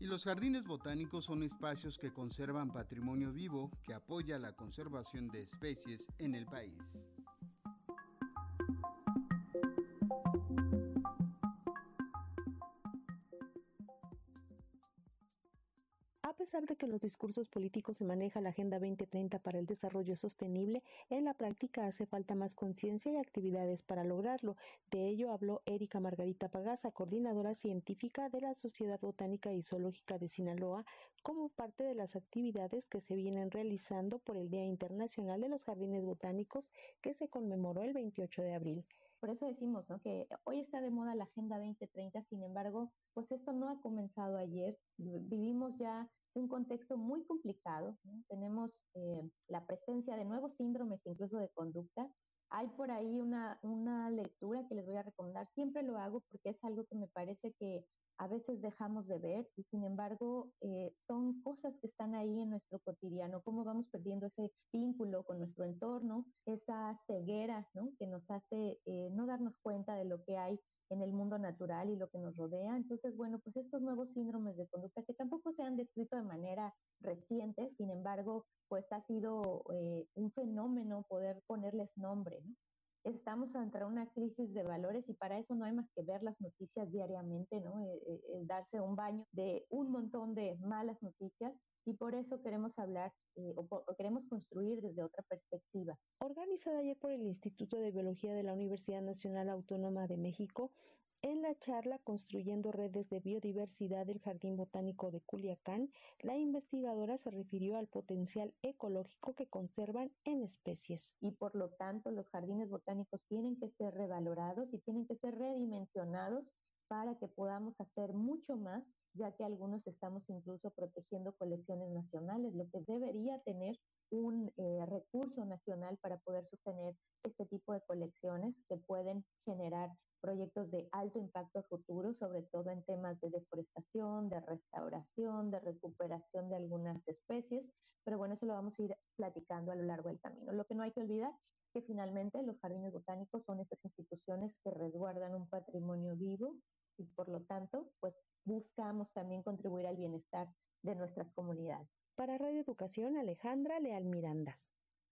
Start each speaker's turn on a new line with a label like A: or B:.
A: Y los jardines botánicos son espacios que conservan patrimonio vivo que apoya la conservación de especies en el país.
B: Pesar de que en los discursos políticos se maneja la Agenda 2030 para el desarrollo sostenible, en la práctica hace falta más conciencia y actividades para lograrlo. De ello habló Erika Margarita Pagaza, coordinadora científica de la Sociedad Botánica y Zoológica de Sinaloa, como parte de las actividades que se vienen realizando por el Día Internacional de los Jardines Botánicos que se conmemoró el 28 de abril.
C: Por eso decimos ¿no? que hoy está de moda la Agenda 2030, sin embargo, pues esto no ha comenzado ayer. Vivimos ya un contexto muy complicado. Tenemos eh, la presencia de nuevos síndromes, incluso de conducta. Hay por ahí una, una lectura que les voy a recomendar. Siempre lo hago porque es algo que me parece que a veces dejamos de ver y sin embargo eh, son cosas que están ahí en nuestro cotidiano, cómo vamos perdiendo ese vínculo con nuestro entorno, esa ceguera ¿no? que nos hace eh, no darnos cuenta de lo que hay en el mundo natural y lo que nos rodea. Entonces, bueno, pues estos nuevos síndromes de conducta que tampoco se han descrito de manera reciente, sin embargo, pues ha sido eh, un fenómeno poder ponerles nombre, ¿no? Estamos ante una crisis de valores y para eso no hay más que ver las noticias diariamente, ¿no? Eh, eh, darse un baño de un montón de malas noticias y por eso queremos hablar eh, o, queremos construir desde otra perspectiva.
B: Organizada ayer por el Instituto de Biología de la Universidad Nacional Autónoma de México, en la charla Construyendo redes de biodiversidad del Jardín Botánico de Culiacán, la investigadora se refirió al potencial ecológico que conservan en especies.
C: Y por lo tanto, los jardines botánicos tienen que ser revalorados y tienen que ser redimensionados para que podamos hacer mucho más ya que algunos estamos incluso protegiendo colecciones nacionales, lo que debería tener un eh, recurso nacional para poder sostener este tipo de colecciones que pueden generar proyectos de alto impacto futuro, sobre todo en temas de deforestación, de restauración, de recuperación de algunas especies, pero bueno, eso lo vamos a ir platicando a lo largo del camino. Lo que no hay que olvidar que finalmente los jardines botánicos son estas instituciones que resguardan un patrimonio vivo y por lo tanto, pues buscamos también contribuir al bienestar de nuestras comunidades.
B: Para Radio Educación, Alejandra Leal Miranda.